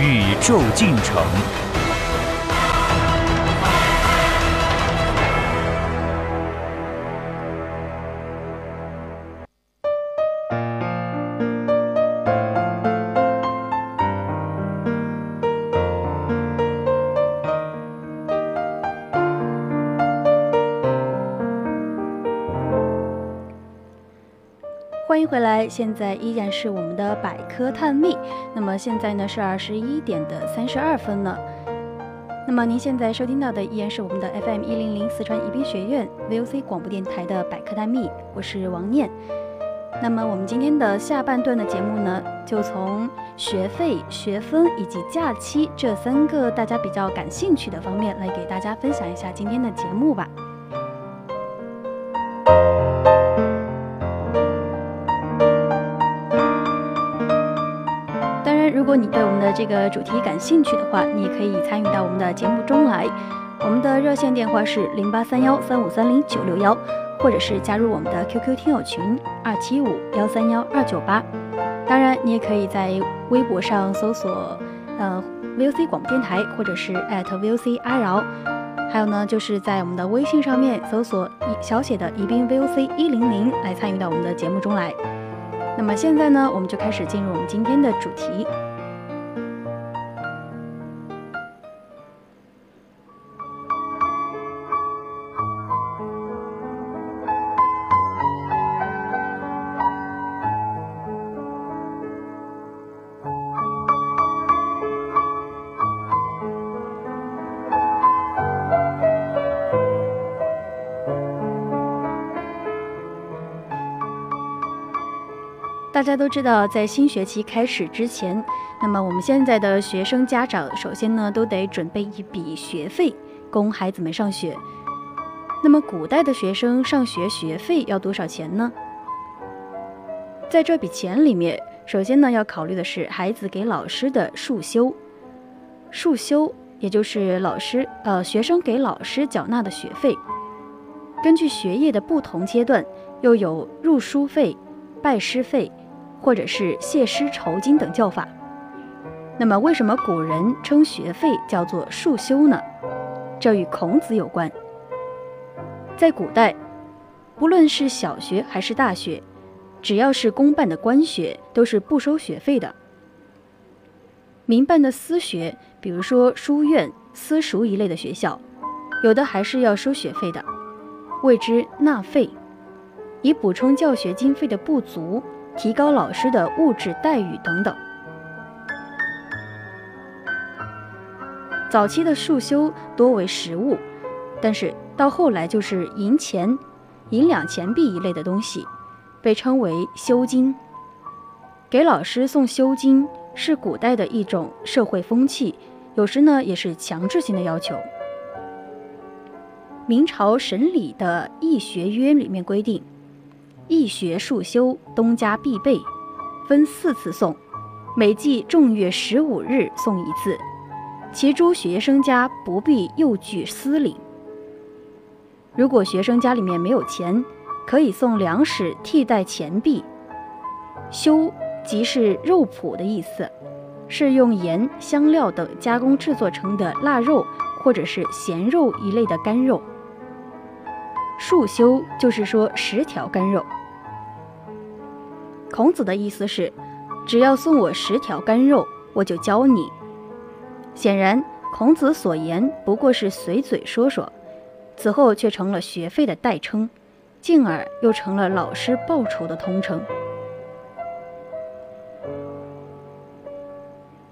宇宙进程。欢迎回来，现在依然是我们的百科探秘。那么现在呢是二十一点的三十二分了。那么您现在收听到的依然是我们的 FM 一零零四川宜宾学院 VOC 广播电台的百科探秘，我是王念。那么我们今天的下半段的节目呢，就从学费、学分以及假期这三个大家比较感兴趣的方面来给大家分享一下今天的节目吧。你对我们的这个主题感兴趣的话，你也可以参与到我们的节目中来。我们的热线电话是零八三幺三五三零九六幺，或者是加入我们的 QQ 听友群二七五幺三幺二九八。当然，你也可以在微博上搜索呃 VOC 广播电台，或者是 @VOC 阿饶。还有呢，就是在我们的微信上面搜索一小写的宜宾 VOC 一零零来参与到我们的节目中来。那么现在呢，我们就开始进入我们今天的主题。大家都知道，在新学期开始之前，那么我们现在的学生家长首先呢都得准备一笔学费供孩子们上学。那么古代的学生上学学费要多少钱呢？在这笔钱里面，首先呢要考虑的是孩子给老师的束修，束修也就是老师呃学生给老师缴纳的学费。根据学业的不同阶段，又有入书费、拜师费。或者是谢师酬金等叫法。那么，为什么古人称学费叫做束修呢？这与孔子有关。在古代，不论是小学还是大学，只要是公办的官学，都是不收学费的。民办的私学，比如说书院、私塾一类的学校，有的还是要收学费的，谓之纳费，以补充教学经费的不足。提高老师的物质待遇等等。早期的束修多为实物，但是到后来就是银钱、银两、钱币一类的东西，被称为修金。给老师送修金是古代的一种社会风气，有时呢也是强制性的要求。明朝审理的《易学约》里面规定。易学束修，东家必备，分四次送，每季正月十五日送一次。其诸学生家不必又具私领。如果学生家里面没有钱，可以送粮食替代钱币。修即是肉脯的意思，是用盐、香料等加工制作成的腊肉或者是咸肉一类的干肉。束修就是说十条干肉。孔子的意思是，只要送我十条干肉，我就教你。显然，孔子所言不过是随嘴说说，此后却成了学费的代称，进而又成了老师报酬的通称。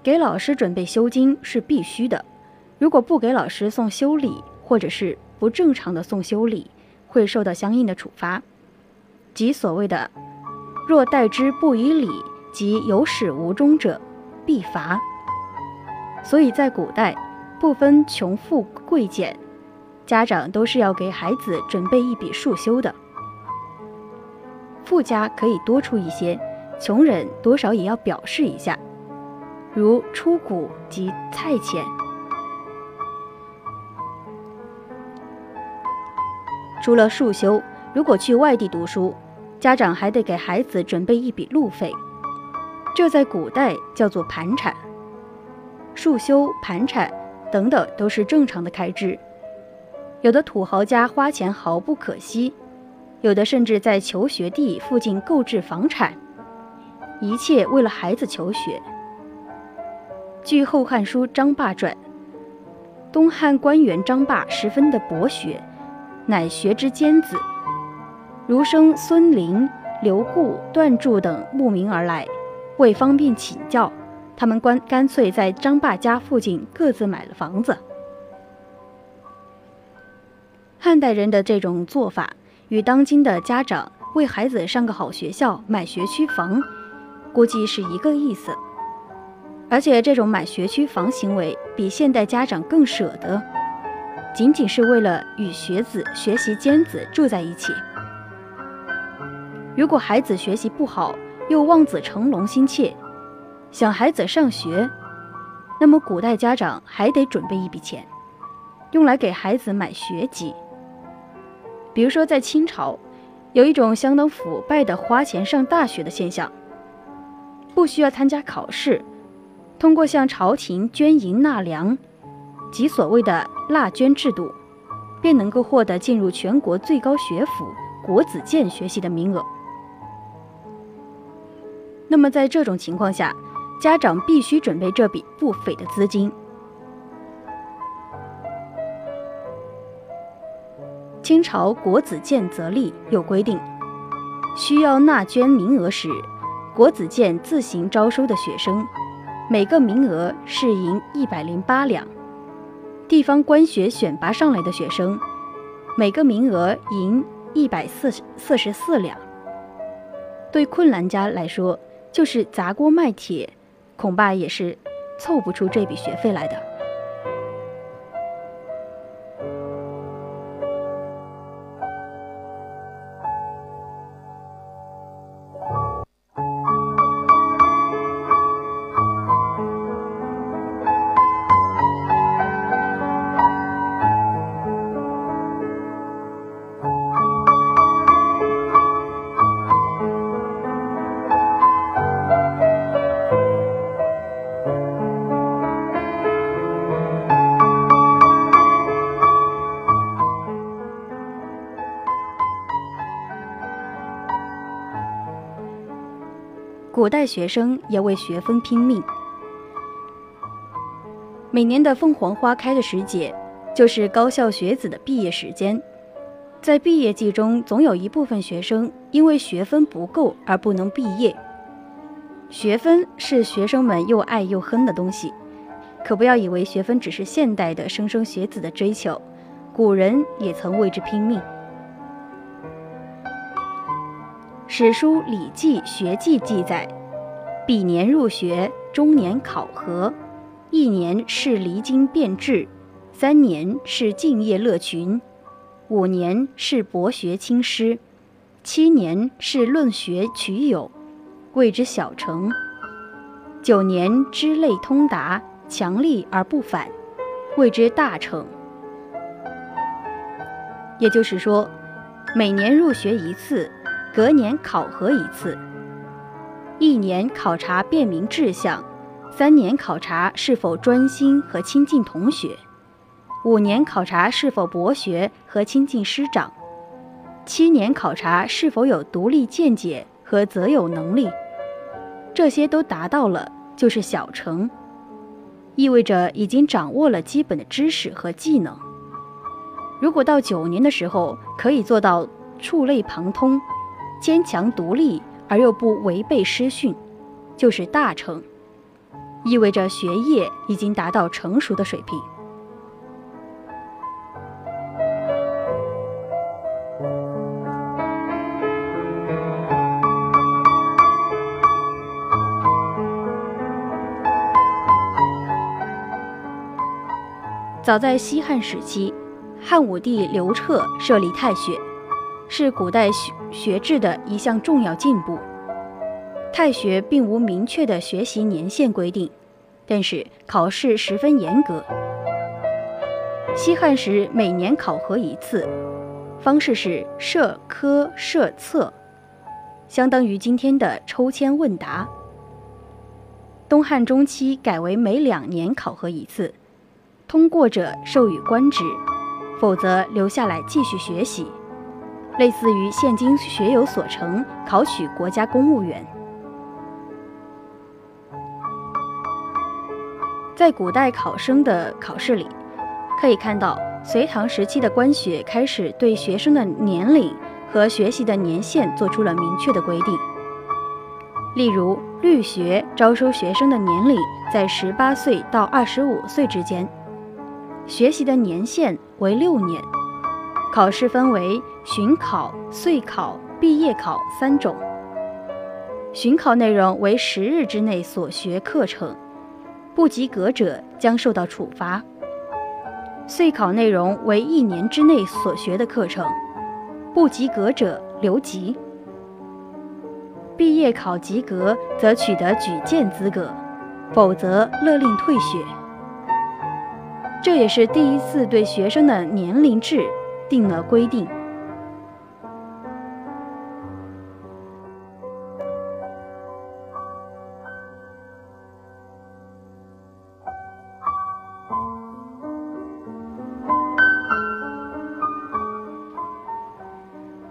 给老师准备修经是必须的，如果不给老师送修礼，或者是不正常的送修礼，会受到相应的处罚，即所谓的。若待之不以礼，即有始无终者，必罚。所以在古代，不分穷富贵贱，家长都是要给孩子准备一笔束修的。富家可以多出一些，穷人多少也要表示一下，如出谷及菜钱。除了束修，如果去外地读书，家长还得给孩子准备一笔路费，这在古代叫做盘缠。束修、盘缠等等都是正常的开支。有的土豪家花钱毫不可惜，有的甚至在求学地附近购置房产，一切为了孩子求学。据《后汉书·张霸传》，东汉官员张霸十分的博学，乃学之尖子。儒生孙林、刘固、段柱等慕名而来，为方便请教，他们干干脆在张霸家附近各自买了房子。汉代人的这种做法，与当今的家长为孩子上个好学校买学区房，估计是一个意思。而且这种买学区房行为，比现代家长更舍得，仅仅是为了与学子学习尖子住在一起。如果孩子学习不好，又望子成龙心切，想孩子上学，那么古代家长还得准备一笔钱，用来给孩子买学籍。比如说，在清朝，有一种相当腐败的花钱上大学的现象，不需要参加考试，通过向朝廷捐银纳粮，即所谓的纳捐制度，便能够获得进入全国最高学府国子监学习的名额。那么在这种情况下，家长必须准备这笔不菲的资金。清朝国子监则例有规定，需要纳捐名额时，国子监自行招收的学生，每个名额是银一百零八两；地方官学选拔上来的学生，每个名额银一百四十四十四两。对困难家来说，就是砸锅卖铁，恐怕也是凑不出这笔学费来的。古代学生也为学分拼命。每年的凤凰花开的时节，就是高校学子的毕业时间。在毕业季中，总有一部分学生因为学分不够而不能毕业。学分是学生们又爱又恨的东西，可不要以为学分只是现代的莘莘学子的追求，古人也曾为之拼命。史书《礼记·学记》记载：彼年入学，中年考核，一年是离经变质，三年是敬业乐群，五年是博学亲师，七年是论学取友，谓之小成；九年知类通达，强力而不反，谓之大成。也就是说，每年入学一次。隔年考核一次，一年考察辨明志向，三年考察是否专心和亲近同学，五年考察是否博学和亲近师长，七年考察是否有独立见解和择友能力。这些都达到了，就是小成，意味着已经掌握了基本的知识和技能。如果到九年的时候可以做到触类旁通。坚强独立而又不违背师训，就是大成，意味着学业已经达到成熟的水平。早在西汉时期，汉武帝刘彻设立太学，是古代学学制的一项重要进步。太学并无明确的学习年限规定，但是考试十分严格。西汉时每年考核一次，方式是设科设测，相当于今天的抽签问答。东汉中期改为每两年考核一次，通过者授予官职，否则留下来继续学习，类似于现今学有所成考取国家公务员。在古代考生的考试里，可以看到隋唐时期的官学开始对学生的年龄和学习的年限做出了明确的规定。例如，律学招收学生的年龄在十八岁到二十五岁之间，学习的年限为六年，考试分为巡考、岁考、毕业考三种。巡考内容为十日之内所学课程。不及格者将受到处罚。岁考内容为一年之内所学的课程，不及格者留级。毕业考及格则取得举荐资格，否则勒令退学。这也是第一次对学生的年龄制定了规定。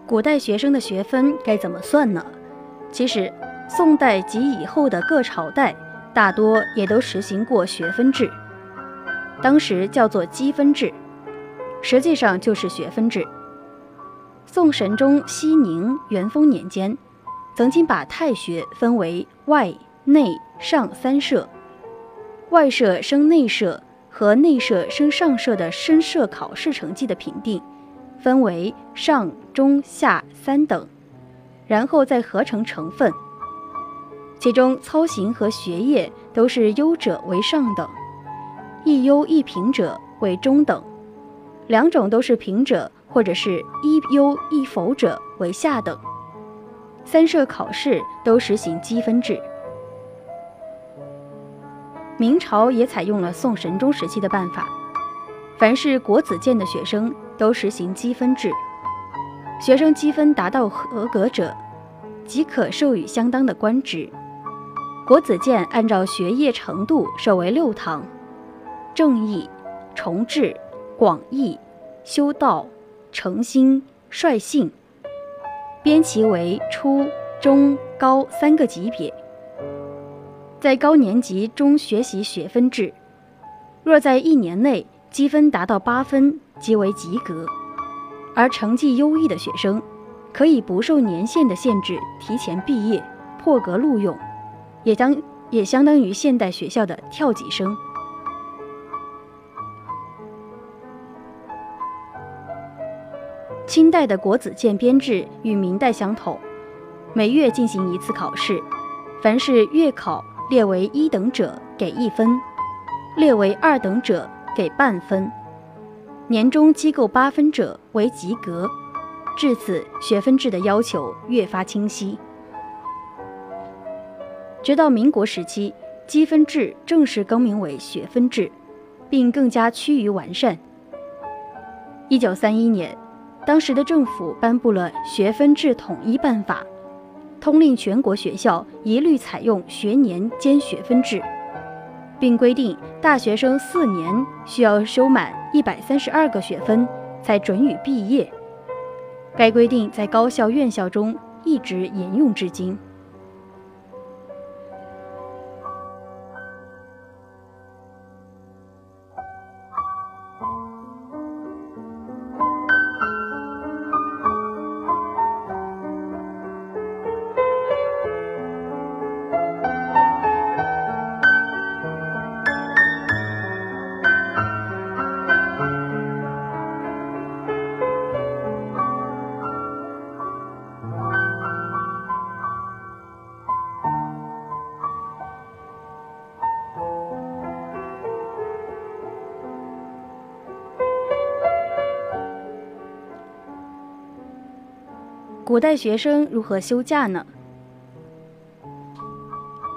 古代学生的学分该怎么算呢？其实，宋代及以后的各朝代大多也都实行过学分制，当时叫做积分制，实际上就是学分制。宋神宗熙宁、元丰年间，曾经把太学分为外、内、上三社，外社升内社和内社升上社的升社考试成绩的评定。分为上、中、下三等，然后再合成成分。其中操行和学业都是优者为上等，一优一平者为中等，两种都是平者或者是一优一否者为下等。三社考试都实行积分制。明朝也采用了宋神宗时期的办法，凡是国子监的学生。都实行积分制，学生积分达到合格者，即可授予相当的官职。国子监按照学业程度设为六堂：正义、崇智、广义、修道、诚心、率性，编其为初中高三个级别。在高年级中学习学分制，若在一年内积分达到八分。即为及格，而成绩优异的学生，可以不受年限的限制提前毕业，破格录用，也当也相当于现代学校的跳级生。清代的国子监编制与明代相同，每月进行一次考试，凡是月考列为一等者给一分，列为二等者给半分。年终机构八分者为及格，至此学分制的要求越发清晰。直到民国时期，积分制正式更名为学分制，并更加趋于完善。一九三一年，当时的政府颁布了学分制统一办法，通令全国学校一律采用学年兼学分制。并规定，大学生四年需要修满一百三十二个学分，才准予毕业。该规定在高校院校中一直沿用至今。古代学生如何休假呢？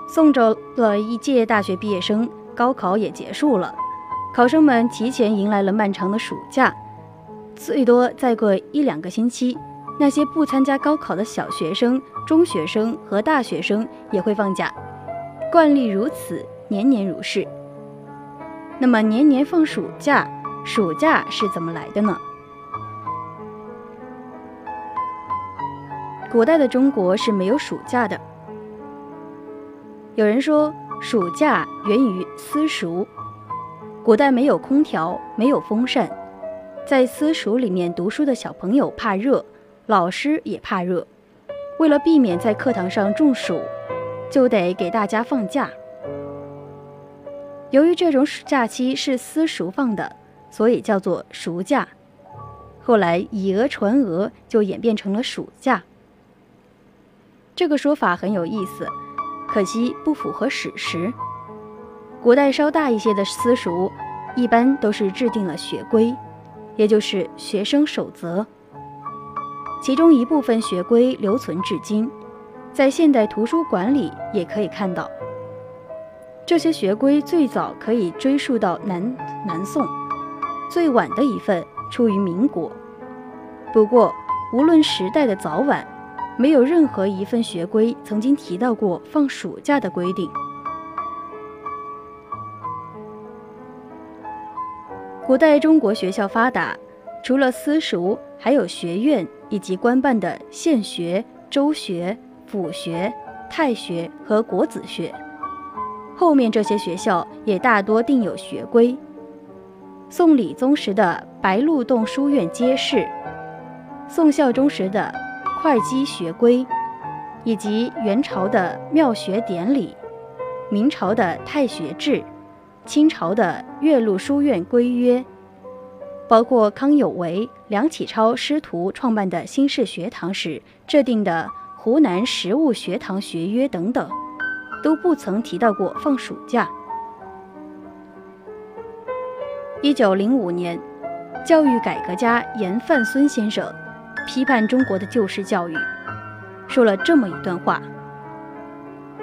送走了一届大学毕业生，高考也结束了，考生们提前迎来了漫长的暑假。最多再过一两个星期，那些不参加高考的小学生、中学生和大学生也会放假。惯例如此，年年如是。那么年年放暑假，暑假是怎么来的呢？古代的中国是没有暑假的。有人说，暑假源于私塾。古代没有空调，没有风扇。在私塾里面读书的小朋友怕热，老师也怕热，为了避免在课堂上中暑，就得给大家放假。由于这种假期是私塾放的，所以叫做暑假。后来以讹传讹，就演变成了暑假。这个说法很有意思，可惜不符合史实。古代稍大一些的私塾，一般都是制定了学规。也就是学生守则，其中一部分学规留存至今，在现代图书馆里也可以看到。这些学规最早可以追溯到南南宋，最晚的一份出于民国。不过，无论时代的早晚，没有任何一份学规曾经提到过放暑假的规定。古代中国学校发达，除了私塾，还有学院以及官办的县学、州学、府学、太学和国子学。后面这些学校也大多定有学规。宋理宗时的白鹿洞书院揭示，宋孝宗时的会稽学规，以及元朝的庙学典礼，明朝的太学制。清朝的岳麓书院规约，包括康有为、梁启超师徒创办的新式学堂时制定的湖南实物学堂学约等等，都不曾提到过放暑假。一九零五年，教育改革家严范孙先生批判中国的旧式教育，说了这么一段话：“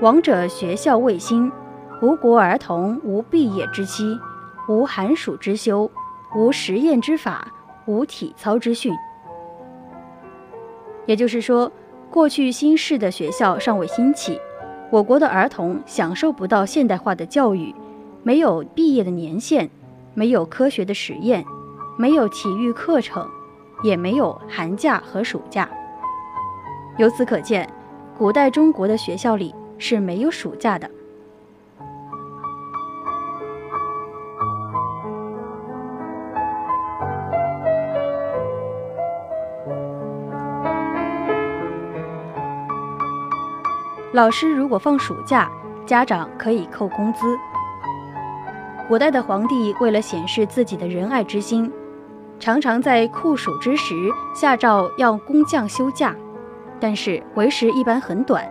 王者学校卫星。”吴国儿童无毕业之期，无寒暑之休，无实验之法，无体操之训。也就是说，过去新式的学校尚未兴起，我国的儿童享受不到现代化的教育，没有毕业的年限，没有科学的实验，没有体育课程，也没有寒假和暑假。由此可见，古代中国的学校里是没有暑假的。老师如果放暑假，家长可以扣工资。古代的皇帝为了显示自己的仁爱之心，常常在酷暑之时下诏要工匠休假，但是为时一般很短。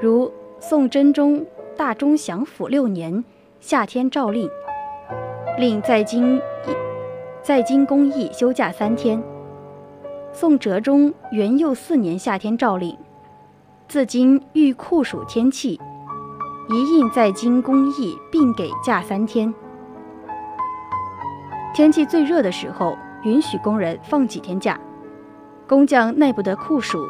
如宋真宗大中祥符六年夏天诏令，令在京在京工艺休假三天。宋哲宗元佑四年夏天诏令。自今遇酷暑天气，一应在京工艺并给假三天。天气最热的时候，允许工人放几天假。工匠耐不得酷暑，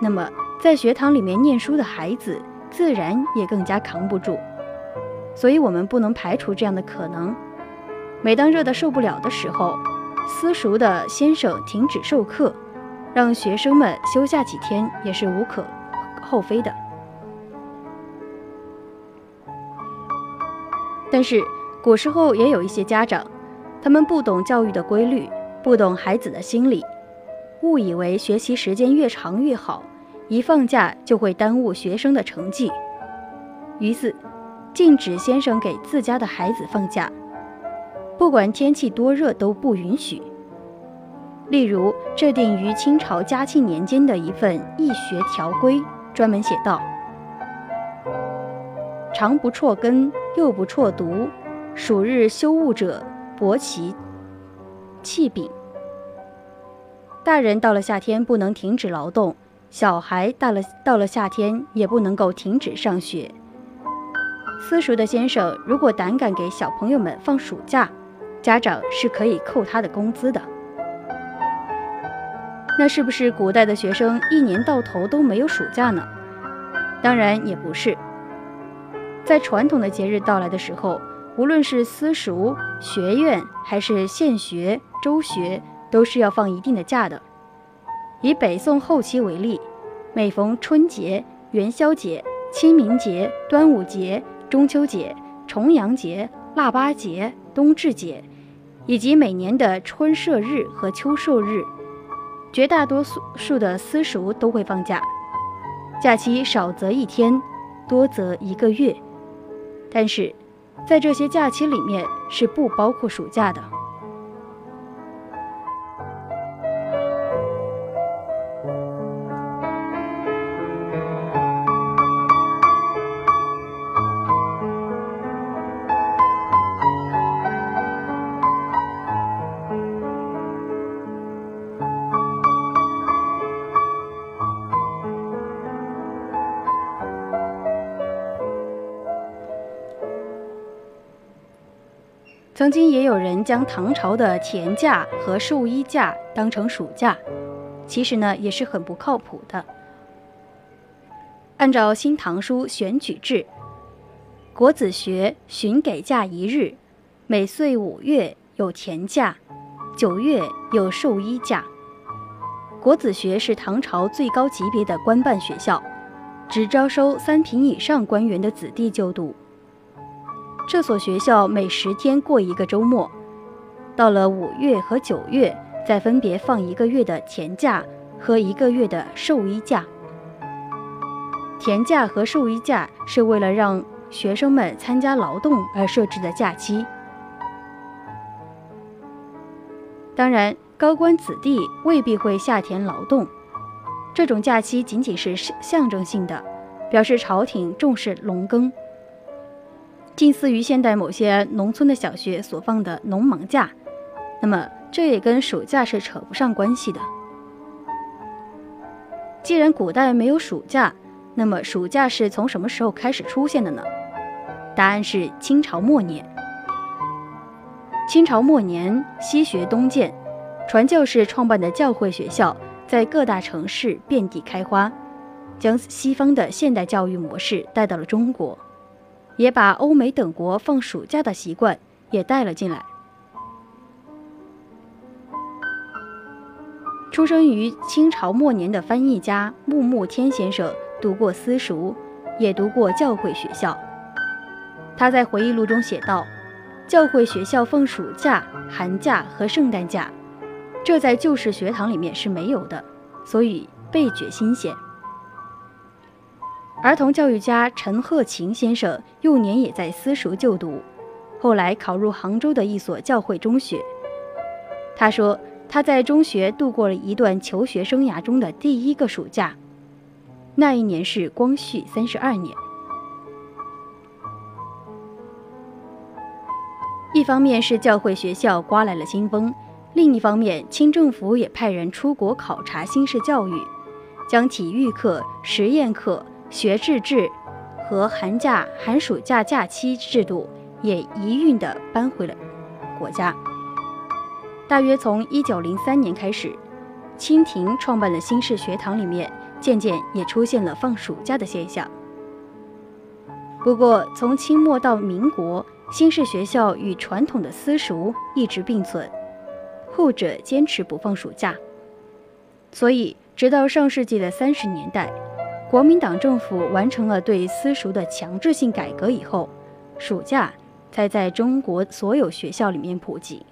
那么在学堂里面念书的孩子自然也更加扛不住。所以，我们不能排除这样的可能：每当热得受不了的时候，私塾的先生停止授课，让学生们休假几天，也是无可。厚非的，但是古时候也有一些家长，他们不懂教育的规律，不懂孩子的心理，误以为学习时间越长越好，一放假就会耽误学生的成绩，于是禁止先生给自家的孩子放假，不管天气多热都不允许。例如制定于清朝嘉庆年间的一份易学条规。专门写道：“长不辍根，幼不辍读，暑日休务者，薄其气柄。”大人到了夏天不能停止劳动，小孩到了到了夏天也不能够停止上学。私塾的先生如果胆敢给小朋友们放暑假，家长是可以扣他的工资的。那是不是古代的学生一年到头都没有暑假呢？当然也不是。在传统的节日到来的时候，无论是私塾、学院还是县学、州学，都是要放一定的假的。以北宋后期为例，每逢春节、元宵节、清明节、端午节。中秋节、重阳节、腊八节、冬至节，以及每年的春社日和秋社日，绝大多数的私塾都会放假，假期少则一天，多则一个月。但是，在这些假期里面是不包括暑假的。曾经也有人将唐朝的田假和寿衣假当成暑假，其实呢也是很不靠谱的。按照《新唐书·选举制》，国子学旬给假一日，每岁五月有田假，九月有寿衣假。国子学是唐朝最高级别的官办学校，只招收三品以上官员的子弟就读。这所学校每十天过一个周末，到了五月和九月，再分别放一个月的田假和一个月的寿衣假。田假和寿衣假是为了让学生们参加劳动而设置的假期。当然，高官子弟未必会下田劳动，这种假期仅仅是象征性的，表示朝廷重视农耕。近似于现代某些农村的小学所放的农忙假，那么这也跟暑假是扯不上关系的。既然古代没有暑假，那么暑假是从什么时候开始出现的呢？答案是清朝末年。清朝末年，西学东渐，传教士创办的教会学校在各大城市遍地开花，将西方的现代教育模式带到了中国。也把欧美等国放暑假的习惯也带了进来。出生于清朝末年的翻译家穆慕天先生读过私塾，也读过教会学校。他在回忆录中写道：“教会学校放暑假、寒假和圣诞假，这在旧式学堂里面是没有的，所以倍觉新鲜。”儿童教育家陈鹤琴先生幼年也在私塾就读，后来考入杭州的一所教会中学。他说，他在中学度过了一段求学生涯中的第一个暑假，那一年是光绪三十二年。一方面是教会学校刮来了新风，另一方面清政府也派人出国考察新式教育，将体育课、实验课。学制制和寒假、寒暑假假期制度也一运地搬回了国家。大约从一九零三年开始，清廷创办的新式学堂里面渐渐也出现了放暑假的现象。不过，从清末到民国，新式学校与传统的私塾一直并存，后者坚持不放暑假，所以直到上世纪的三十年代。国民党政府完成了对私塾的强制性改革以后，暑假才在中国所有学校里面普及。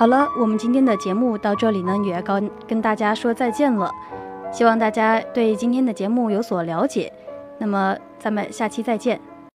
好了，我们今天的节目到这里呢，也要跟跟大家说再见了。希望大家对今天的节目有所了解。那么，咱们下期再见。